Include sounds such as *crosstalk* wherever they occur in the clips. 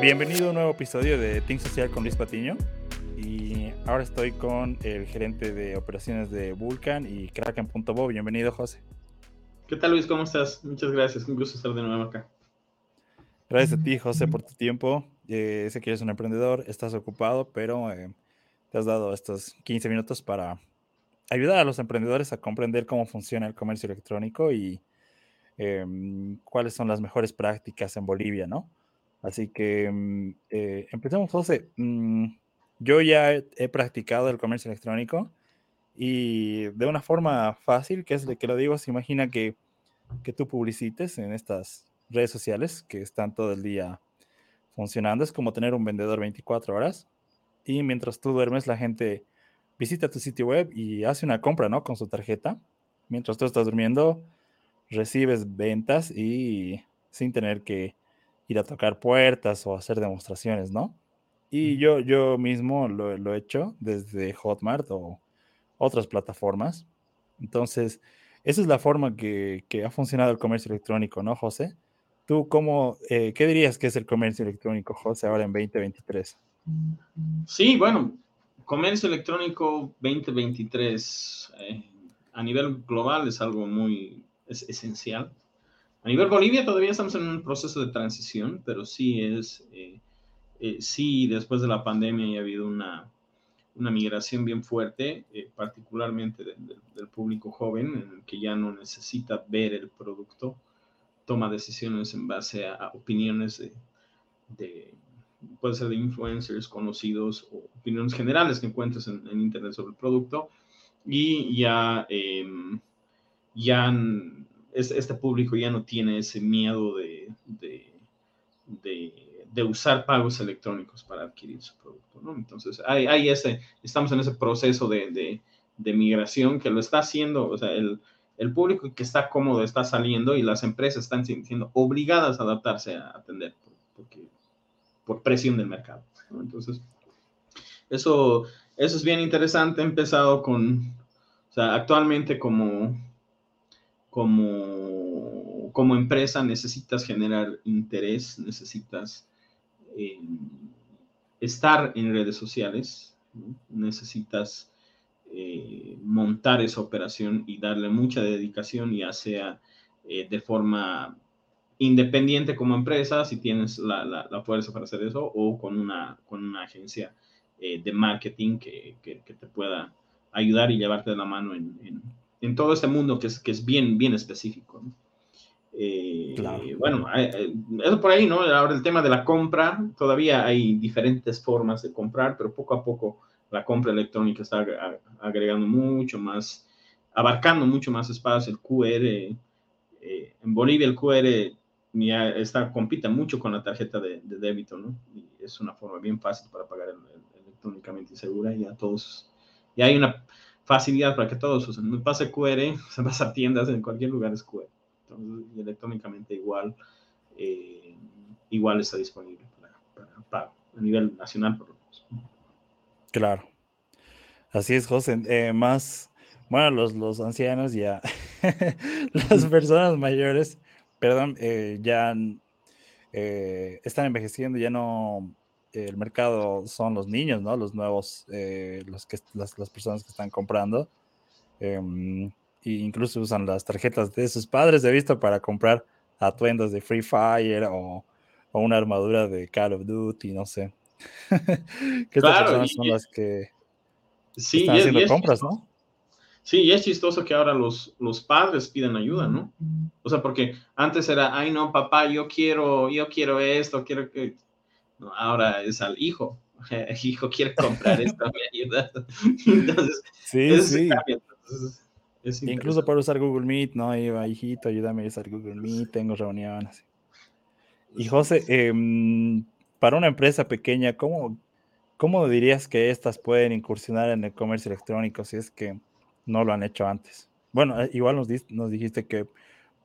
Bienvenido a un nuevo episodio de Team Social con Luis Patiño. Y ahora estoy con el gerente de operaciones de Vulcan y Kraken.bo. Bienvenido, José. ¿Qué tal, Luis? ¿Cómo estás? Muchas gracias. Un gusto estar de nuevo acá. Gracias a ti, José, por tu tiempo. Eh, sé que eres un emprendedor, estás ocupado, pero eh, te has dado estos 15 minutos para ayudar a los emprendedores a comprender cómo funciona el comercio electrónico y em, cuáles son las mejores prácticas en Bolivia, ¿no? Así que mm, eh, empecemos, José. Mm, yo ya he, practicado el comercio electrónico y de una forma fácil, que es de que lo digo, se imagina que, que tú publicites en estas redes sociales que están todo el día funcionando. Es como tener un vendedor 24 horas y mientras tú duermes la gente visita tu sitio web y hace una compra, ¿no? Con su tarjeta. Mientras tú estás durmiendo, recibes ventas y sin tener que ir a tocar puertas o hacer demostraciones, ¿no? Y yo, yo mismo lo, lo he hecho desde Hotmart o otras plataformas. Entonces, esa es la forma que, que ha funcionado el comercio electrónico, ¿no, José? ¿Tú cómo, eh, qué dirías que es el comercio electrónico, José, ahora en 2023? Sí, bueno, comercio electrónico 2023 eh, a nivel global es algo muy es esencial. A nivel Bolivia todavía estamos en un proceso de transición, pero sí es, eh, eh, sí, después de la pandemia ha habido una, una migración bien fuerte, eh, particularmente del público joven, en el que ya no necesita ver el producto, toma decisiones en base a, opiniones de, de, puede ser de influencers conocidos o opiniones generales que encuentres en, en Internet sobre el producto, y ya, em, ya este público ya no tiene ese miedo de, de, usar pagos electrónicos para adquirir su producto, ¿no? Entonces, hay, hay ese, estamos en ese proceso de, migración que lo está haciendo, o sea, el, público que está cómodo está saliendo y las empresas están siendo obligadas a adaptarse a atender por, por presión del mercado. Entonces, eso, eso es bien interesante. Empezado con, o sea, actualmente como como, como empresa necesitas generar interés, necesitas eh, estar en redes sociales, necesitas eh, montar esa operación y darle mucha dedicación, ya sea eh, de forma independiente como empresa, si tienes la, la, fuerza para hacer eso, o con una, con una agencia de marketing que, que, te pueda ayudar y llevarte de la mano en en todo este mundo que es, que es bien, bien específico. Eh, bueno, eso por ahí, ¿no? Ahora el tema de la compra, todavía hay diferentes formas de comprar, pero poco a poco la compra electrónica está agregando mucho más, abarcando mucho más espacio. El QR, eh, en Bolivia el QR está, compite mucho con la tarjeta de, débito, ¿no? Y es una forma bien fácil para pagar electrónicamente y segura y a todos. Y hay una facilidad para que todos usen. Un pase QR, *laughs* se pasa a tiendas, en cualquier lugar es QR. Entonces, y electrónicamente igual, eh, igual está disponible para, pago, a nivel nacional por lo menos. Claro. Así es, José. Eh, más, bueno, los, los ancianos ya, *laughs* las personas mayores, perdón, eh, ya están envejeciendo, ya no el mercado son los niños, ¿no? Los nuevos, eh, los que, las, personas que están comprando. Eh, e incluso usan las tarjetas de sus padres, he visto, para comprar atuendos de Free Fire o, una armadura de Call of Duty, no sé. *laughs* que estas personas son las que sí, están haciendo compras, ¿no? Sí, y es chistoso que ahora los, los padres piden ayuda, ¿no? O sea, porque antes era, ay no, papá, yo quiero, yo quiero esto, quiero que ahora es al hijo. *laughs* El hijo quiere comprar esto, *laughs* me ayuda. Entonces, sí, sí. Incluso para usar Google Meet, ¿no? Iba, hijito, ayúdame a usar Google Meet, tengo reuniones. Y José, em, para una empresa pequeña, ¿cómo, ¿cómo dirías que estas pueden incursionar en el comercio electrónico si es que no lo han hecho antes? Bueno, eh, igual nos, nos dijiste que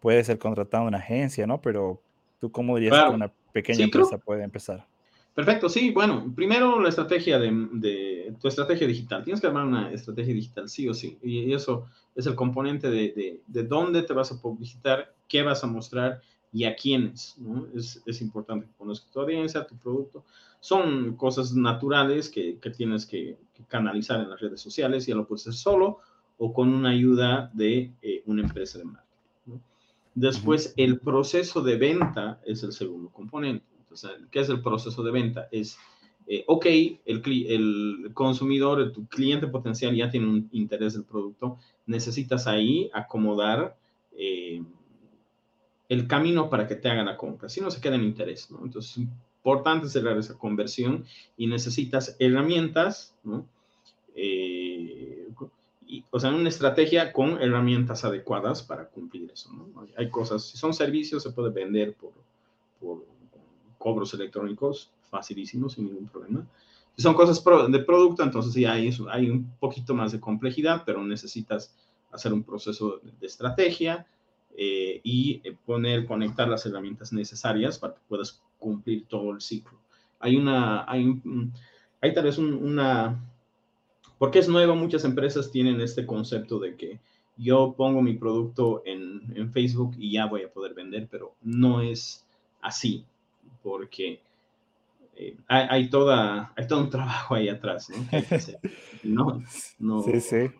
puede ser contratado una agencia, ¿no? Pero tú, ¿cómo dirías que una pequeña empresa puede empezar? Perfecto, sí, bueno, primero la estrategia de, tu estrategia digital. Tienes que armar una estrategia digital, sí o sí. Y eso es el componente de, de, dónde te vas a publicitar, qué vas a mostrar y a quiénes. ¿no? Es, es, importante que conozcas tu audiencia, tu producto. Son cosas naturales que, que tienes que, que, canalizar en las redes sociales, ya lo puedes hacer solo o con una ayuda de eh, una empresa de marketing. ¿no? Después, el proceso de venta es el segundo componente. Entonces, ¿qué es el proceso de venta? Es eh, ok, el, el, consumidor, tu cliente potencial ya tiene un interés del producto, necesitas ahí acomodar eh, el camino para que te hagan la compra, si no se queda en interés, ¿no? Entonces es importante cerrar esa conversión y necesitas herramientas, ¿no? Eh, o sea, una estrategia con herramientas adecuadas para cumplir eso, ¿no? Hay cosas, si son servicios, se puede vender por cobros electrónicos, facilísimo, sin ningún problema. Son cosas de producto, entonces sí hay, un poquito más de complejidad, pero necesitas hacer un proceso de, estrategia eh, y poner, conectar las herramientas necesarias para que puedas cumplir todo el ciclo. Hay una, hay, tal vez un, una, porque es nuevo, muchas empresas tienen este concepto de que yo pongo mi producto en Facebook y ya voy a poder vender, pero no es así, porque eh, hay, hay, toda, hay todo un trabajo ahí atrás, ¿no? *laughs* no, no sí, sí.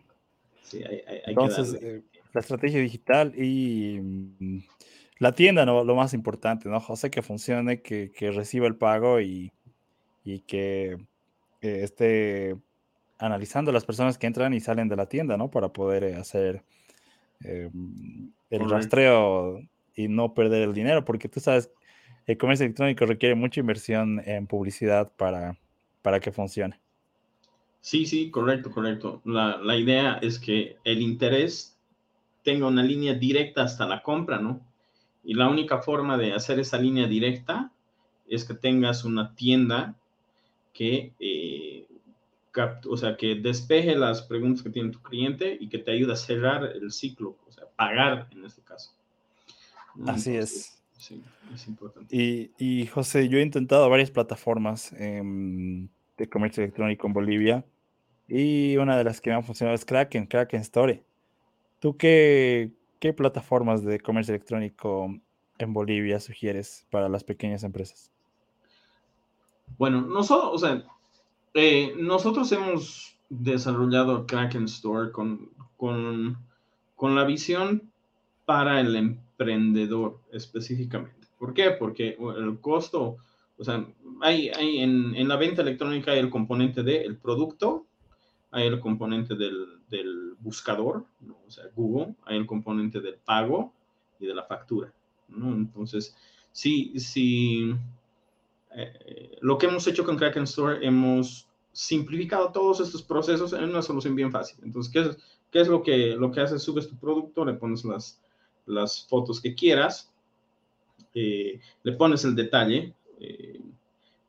sí hay, hay, Entonces, eh, la estrategia digital y mm, la tienda, ¿no? Lo más importante, ¿no? José, que funcione, que, que reciba el pago y, y que, que, esté analizando las personas que entran y salen de la tienda, ¿no? Para poder hacer eh, el Correcto. rastreo y no perder el dinero, porque tú sabes el comercio electrónico requiere mucha inversión en publicidad para, para que funcione. Sí, sí, correcto, correcto. La, la, idea es que el interés tenga una línea directa hasta la compra, ¿no? Y la única forma de hacer esa línea directa es que tengas una tienda que, eh, o sea, que despeje las preguntas que tiene tu cliente y que te ayude a cerrar el ciclo, o sea, pagar en este caso. Así Entonces, es. Sí, es importante. Y, y, José, yo he intentado varias plataformas eh, de comercio electrónico en Bolivia y una de las que me ha funcionado es Kraken, Kraken Store. ¿Tú qué, qué plataformas de comercio electrónico en Bolivia sugieres para las pequeñas empresas? Bueno, nosotros, o sea, eh, nosotros hemos desarrollado Kraken Store con, con, con la visión para el emprendedor específicamente. ¿Por qué? Porque el costo, o sea, hay, hay en, en, la venta electrónica hay el componente del producto, hay el componente del, del buscador, ¿no? o sea, Google, hay el componente del pago y de la factura. ¿no? Entonces, sí, sí, eh, lo que hemos hecho con Kraken Store, hemos simplificado todos estos procesos en una solución bien fácil. Entonces, ¿qué es, qué es lo, que, lo que haces? Subes tu producto, le pones las, las fotos que quieras, eh, le pones el detalle eh,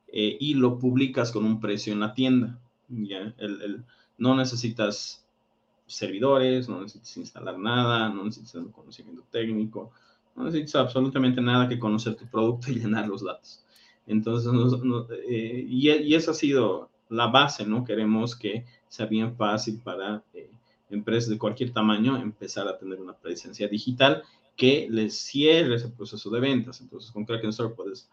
eh, y lo publicas con un precio en la tienda. ¿ya? El, no necesitas servidores, no necesitas instalar nada, no necesitas un conocimiento técnico, no necesitas absolutamente nada que conocer tu producto y *laughs* llenar los datos. Entonces, no, y, y, esa ha sido la base, ¿no? Queremos que sea bien fácil para empresas de cualquier tamaño empezar a tener una presencia digital que les cierre ese proceso de ventas. Entonces, con Kraken Store puedes,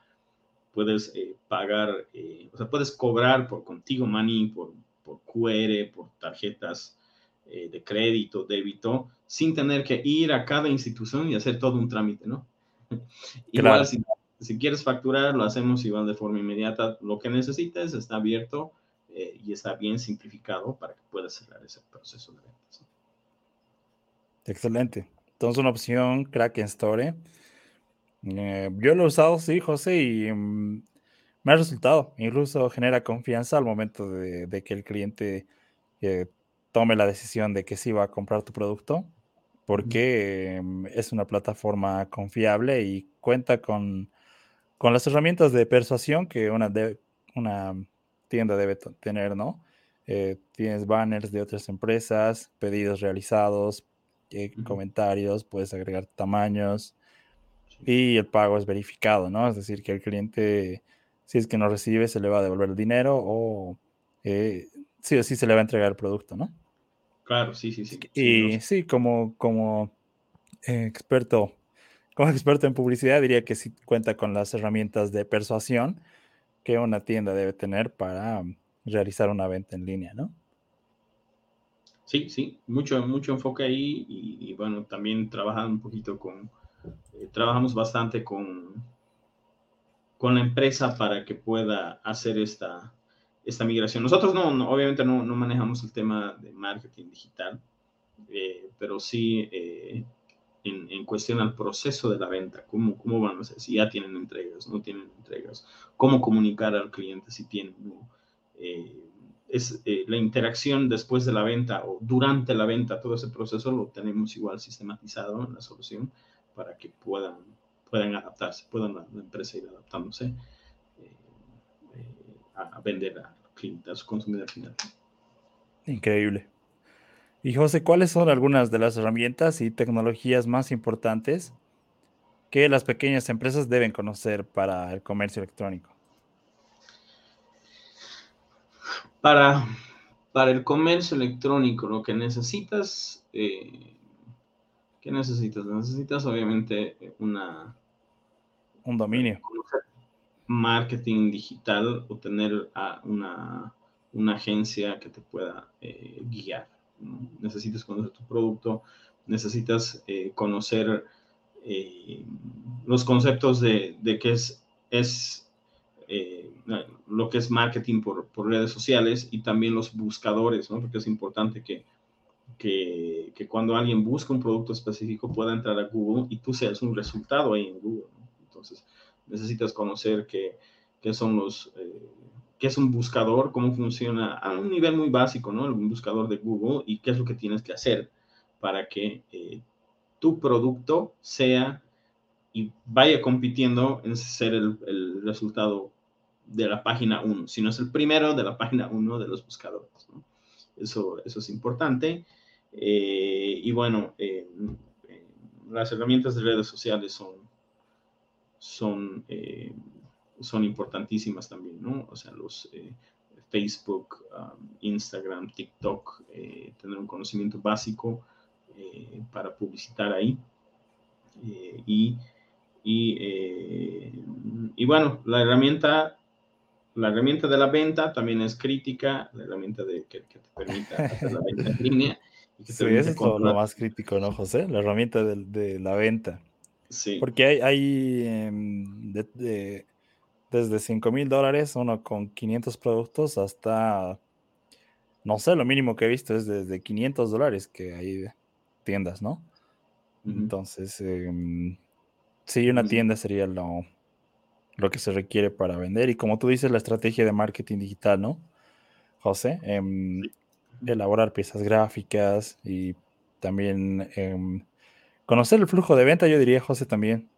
puedes eh, pagar, eh, o sea, puedes cobrar por Contigo Money, por, por QR, por tarjetas eh, de crédito, débito, sin tener que ir a cada institución y hacer todo un trámite, ¿no? *laughs* Claro. Igual, si, si, quieres facturar, lo hacemos igual de forma inmediata. Lo que necesites está abierto eh, y está bien simplificado para que puedas cerrar ese proceso de ventas. Excelente. Entonces, una opción Kraken Store. Eh, yo lo he usado, sí, José, y um, me ha resultado. Incluso genera confianza al momento de, de que el cliente eh, tome la decisión de que sí va a comprar tu producto, porque eh, es una plataforma confiable y cuenta con, con las herramientas de persuasión que una, de, una tienda debe tener, ¿no? Eh, tienes banners de otras empresas, pedidos realizados, eh, uh -huh. comentarios, puedes agregar tamaños y el pago es verificado, ¿no? Es decir, que el cliente, si es que no recibe, se le va a devolver el dinero o eh, sí o sí se le va a entregar el producto, ¿no? Claro, sí, sí, sí. Y sí, sí como, como eh, experto como *laughs* experto en publicidad, diría que sí cuenta con las herramientas de persuasión que una tienda debe tener para mm, realizar una venta en línea, ¿no? Sí, sí, mucho, mucho enfoque ahí y, bueno, también trabajando un poquito con, eh, trabajamos bastante con, con la empresa para que pueda hacer esta, esta migración. Nosotros no, obviamente no, no, manejamos el tema de marketing digital, eh, pero sí eh, en, cuestión al proceso de la venta, cómo, cómo van a hacer, si ya tienen entregas, no tienen entregas, cómo comunicar al cliente si tienen, ¿no? Eh, es la interacción después de la venta o durante la venta, todo ese proceso lo tenemos igual sistematizado en la solución para que puedan, puedan adaptarse, puedan la, la empresa ir adaptándose a, vender a clientes, a su consumidor final. Increíble. Y José, ¿cuáles son algunas de las herramientas y tecnologías más importantes que las pequeñas empresas deben conocer para el comercio electrónico? Para, para el comercio electrónico, lo que necesitas, eh, ¿qué necesitas? Necesitas obviamente una... Un dominio marketing digital o tener a una, una agencia que te pueda eh, guiar. Necesitas conocer tu producto, necesitas eh, conocer eh, los conceptos de, de qué es, es lo que es marketing por, por, redes sociales y también los buscadores, ¿no? porque es importante que, que, que, cuando alguien busca un producto específico pueda entrar a Google y tú seas un resultado ahí en Google. Entonces, necesitas conocer qué, qué son los, eh, qué es un buscador, cómo funciona a un nivel muy básico, ¿no? Un buscador de Google y qué es lo que tienes que hacer para que eh, tu producto sea y vaya compitiendo en ser el, resultado de la página 1, si no es el primero de la *laughs* página 1 de los buscadores. Eso, eso es importante. Eh, y bueno, eh, las herramientas de redes sociales son son, son importantísimas también, ¿no? O sea, los eh, Facebook, um, Instagram, TikTok, eh, tener un conocimiento básico para publicitar ahí. y, y, y, bueno, la herramienta, la herramienta de la venta también es crítica, la herramienta de, que, te permita hacer la venta en línea. Y que sí, eso es lo más crítico, ¿no, José? La herramienta de, de la venta. Porque hay, hay em, de, desde 5 mil dólares, uno con 500 productos, hasta, no sé, lo mínimo que he visto es desde 500 dólares que hay tiendas, ¿no? Entonces, eh, sí, una tienda sería lo, lo que se requiere para vender. Y como tú dices, la estrategia de marketing digital, ¿no? José, em, elaborar piezas gráficas y también em, Conocer el flujo de venta, yo diría, José, también,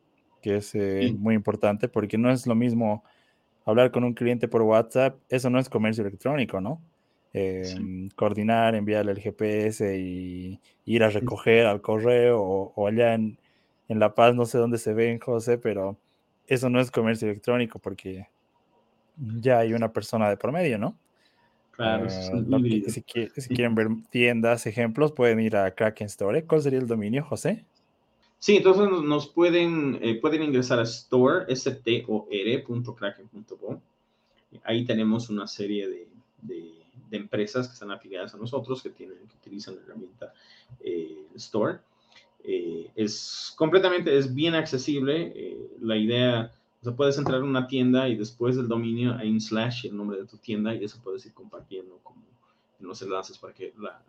que es eh, muy importante, porque no es lo mismo hablar con un cliente por WhatsApp, eso no es comercio electrónico, ¿no? Em, coordinar, enviarle el GPS y ir a recoger al correo o, allá en, La Paz, no sé dónde se ven, José, pero eso no es comercio electrónico porque ya hay una persona de por medio, ¿no? Claro, uh, si, quieren ver tiendas, ejemplos, pueden ir a Kraken Store. ¿Cuál sería el dominio, José? Sí, entonces nos pueden, eh, pueden ingresar a store, store.kraken.com. Ahí tenemos una serie de, de, empresas que están afiliadas a nosotros, que, tienen, que utilizan la herramienta eh, Store. Eh, es completamente, es bien accesible. la idea, o sea, puedes entrar a una tienda y después del dominio hay un slash, el nombre de tu tienda, y eso puedes ir compartiendo como en los enlaces para que la,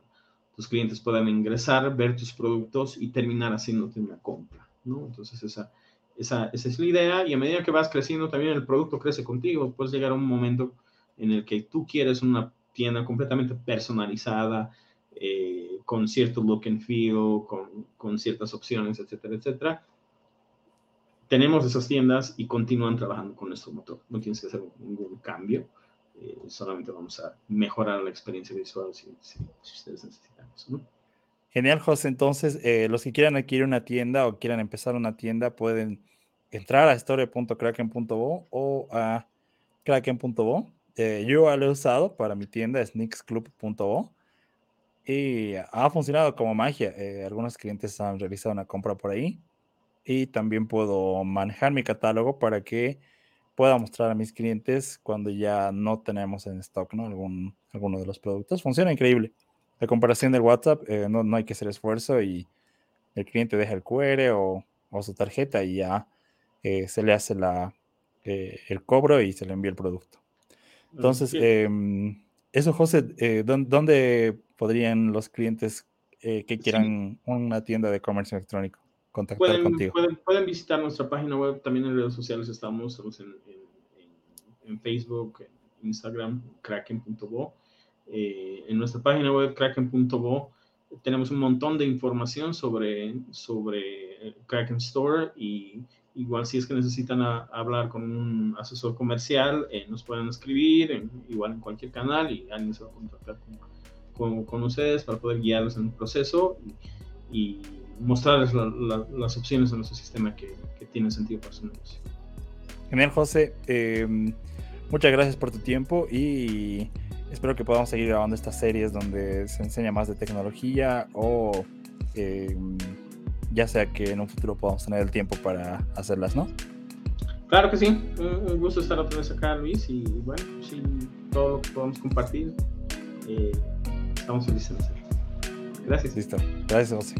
tus clientes puedan ingresar, ver tus productos y terminar haciéndote una compra, ¿no? Entonces esa, esa, esa es la idea y a medida que vas creciendo también el producto crece contigo, puedes llegar a un momento en el que tú quieres una tienda completamente personalizada, eh, con cierto look and feel, con, con, ciertas opciones, etcétera, etcétera. Tenemos esas tiendas y continúan trabajando con nuestro motor. No tienes que hacer ningún cambio. Eh, solamente vamos a mejorar la experiencia visual si, ustedes necesitan eso, Genial, José. Entonces, eh, los que quieran adquirir una tienda o quieran empezar una tienda pueden entrar a store.kraken.bo o a kraken.bo. Eh, yo lo he usado para mi tienda, sneaksclub.bo, y ha funcionado como magia. algunos clientes han realizado una compra por ahí y también puedo manejar mi catálogo para que pueda mostrar a mis clientes cuando ya no tenemos en stock ¿no? Algún, alguno de los productos. Funciona increíble. La comparación del WhatsApp, eh, no, no, hay que hacer esfuerzo y el cliente deja el QR o, o su tarjeta y ya eh, se le hace la, eh, el cobro y se le envía el producto. Entonces, eh, eso, José, eh, ¿dónde podrían los clientes que quieran una tienda de comercio electrónico contactar pueden, contigo? Pueden, pueden, visitar nuestra página web, también en redes sociales estamos, estamos en, en, en Facebook, en Instagram, kraken.bo. en nuestra página web, kraken.bo, tenemos un montón de información sobre, sobre Kraken Store y igual si es que necesitan a, hablar con un asesor comercial, eh, nos pueden escribir, en, igual en cualquier canal y alguien se va a contactar con, con, con ustedes para poder guiarlos en el proceso y, y mostrarles la, la, las opciones de nuestro sistema que, que tienen sentido para su negocio. Genial, José. Eh, muchas gracias por tu tiempo y espero que podamos seguir grabando estas series donde se enseña más de tecnología o eh, ya sea que en un futuro podamos tener el tiempo para hacerlas, ¿no? Claro que sí, un gusto estar otra vez acá, Luis, y bueno, si todo lo que podamos compartir, eh, estamos felices de hacerlo. Gracias. Listo, gracias, José.